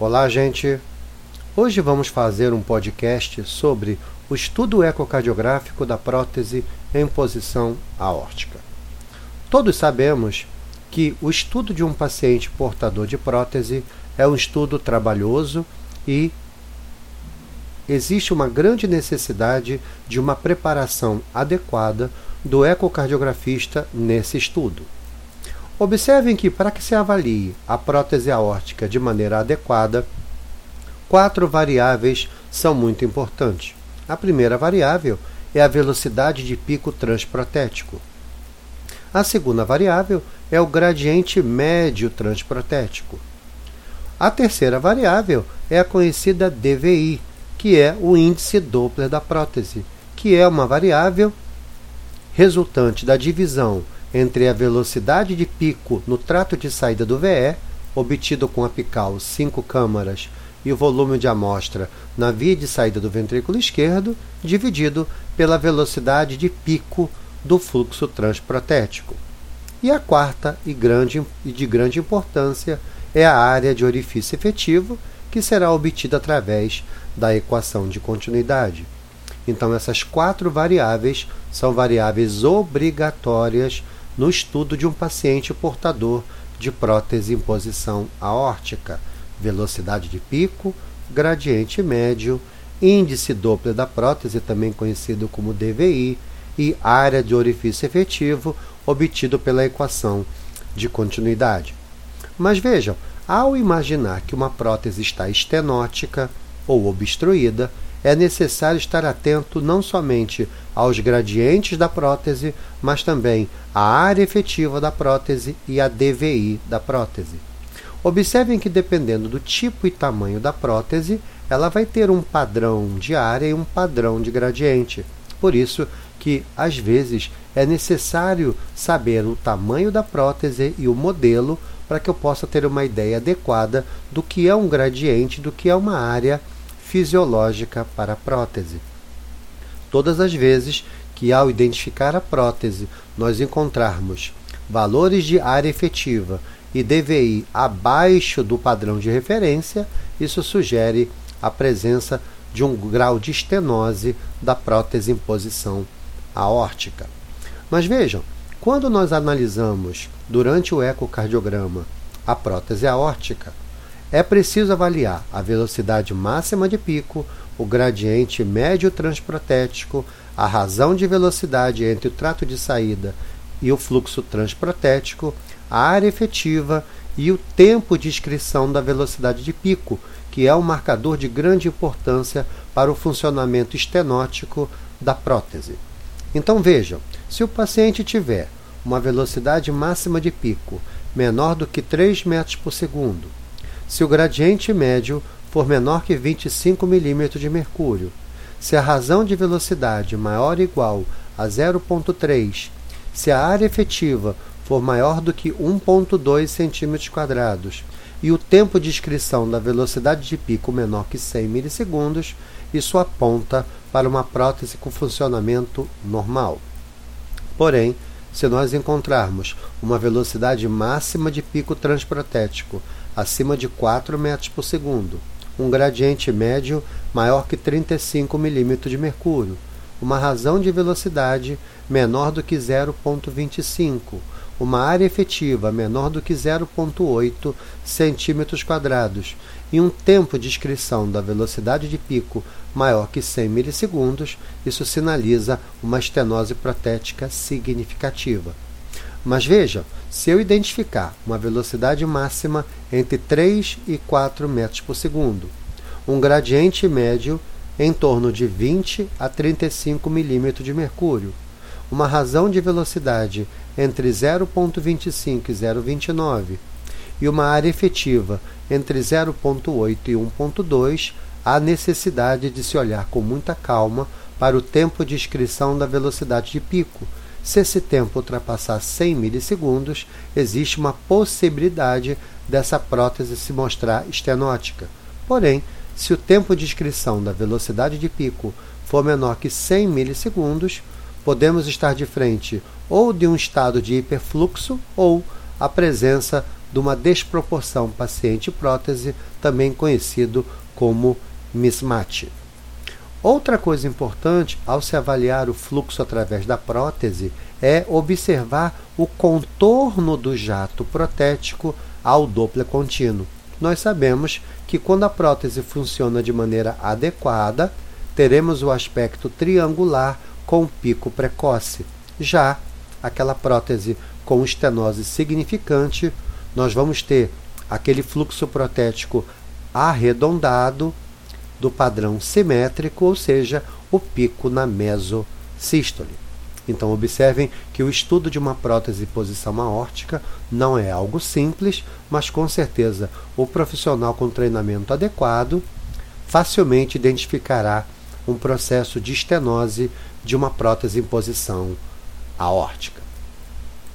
Olá, gente. Hoje vamos fazer um podcast sobre o estudo ecocardiográfico da prótese em posição aórtica. Todos sabemos que o estudo de um paciente portador de prótese é um estudo trabalhoso e existe uma grande necessidade de uma preparação adequada do ecocardiografista nesse estudo. Observem que, para que se avalie a prótese aórtica de maneira adequada, quatro variáveis são muito importantes. A primeira variável é a velocidade de pico transprotético. A segunda variável é o gradiente médio transprotético. A terceira variável é a conhecida DVI, que é o índice Doppler da prótese, que é uma variável resultante da divisão entre a velocidade de pico no trato de saída do VE, obtido com apical 5 câmaras, e o volume de amostra na via de saída do ventrículo esquerdo, dividido pela velocidade de pico do fluxo transprotético. E a quarta e, grande, e de grande importância é a área de orifício efetivo, que será obtida através da equação de continuidade. Então, essas quatro variáveis são variáveis obrigatórias no estudo de um paciente portador de prótese em posição aórtica, velocidade de pico, gradiente médio, índice Doppler da prótese, também conhecido como DVI, e área de orifício efetivo, obtido pela equação de continuidade. Mas vejam, ao imaginar que uma prótese está estenótica ou obstruída, é necessário estar atento não somente aos gradientes da prótese, mas também à área efetiva da prótese e à DVI da prótese. Observem que, dependendo do tipo e tamanho da prótese, ela vai ter um padrão de área e um padrão de gradiente. Por isso que, às vezes, é necessário saber o tamanho da prótese e o modelo para que eu possa ter uma ideia adequada do que é um gradiente, do que é uma área fisiológica para a prótese. Todas as vezes que, ao identificar a prótese, nós encontrarmos valores de área efetiva e DVI abaixo do padrão de referência, isso sugere a presença de um grau de estenose da prótese em posição aórtica. Mas vejam, quando nós analisamos durante o ecocardiograma a prótese aórtica, é preciso avaliar a velocidade máxima de pico, o gradiente médio transprotético, a razão de velocidade entre o trato de saída e o fluxo transprotético, a área efetiva e o tempo de inscrição da velocidade de pico, que é um marcador de grande importância para o funcionamento estenótico da prótese. Então vejam, se o paciente tiver uma velocidade máxima de pico menor do que 3 metros por segundo, se o gradiente médio for menor que 25 mm de mercúrio, se a razão de velocidade maior ou igual a 0,3, se a área efetiva for maior do que 1,2 cm e o tempo de inscrição da velocidade de pico menor que 100 milissegundos, isso aponta para uma prótese com funcionamento normal. Porém, se nós encontrarmos uma velocidade máxima de pico transprotético acima de 4 metros por segundo, um gradiente médio maior que 35 mm de mercúrio, uma razão de velocidade menor do que 0,25, uma área efetiva menor do que 0,8 centímetros quadrados. E um tempo de inscrição da velocidade de pico maior que 100 milissegundos, isso sinaliza uma estenose protética significativa. Mas veja, se eu identificar uma velocidade máxima entre 3 e 4 metros por segundo, um gradiente médio em torno de 20 a 35 milímetros de mercúrio, uma razão de velocidade entre 0,25 e 0,29 e uma área efetiva entre 0,8 e 1,2, há necessidade de se olhar com muita calma para o tempo de inscrição da velocidade de pico, se esse tempo ultrapassar 100 milissegundos, existe uma possibilidade dessa prótese se mostrar estenótica. Porém, se o tempo de inscrição da velocidade de pico for menor que 100 milissegundos, podemos estar de frente ou de um estado de hiperfluxo ou a presença de uma desproporção paciente-prótese, também conhecido como mismatch. Outra coisa importante ao se avaliar o fluxo através da prótese é observar o contorno do jato protético ao Doppler contínuo. Nós sabemos que quando a prótese funciona de maneira adequada, teremos o aspecto triangular com pico precoce. Já aquela prótese com estenose significante, nós vamos ter aquele fluxo protético arredondado do padrão simétrico, ou seja, o pico na mesosístole. Então, observem que o estudo de uma prótese posição aórtica não é algo simples, mas com certeza o profissional com treinamento adequado facilmente identificará um processo de estenose de uma prótese em posição aórtica.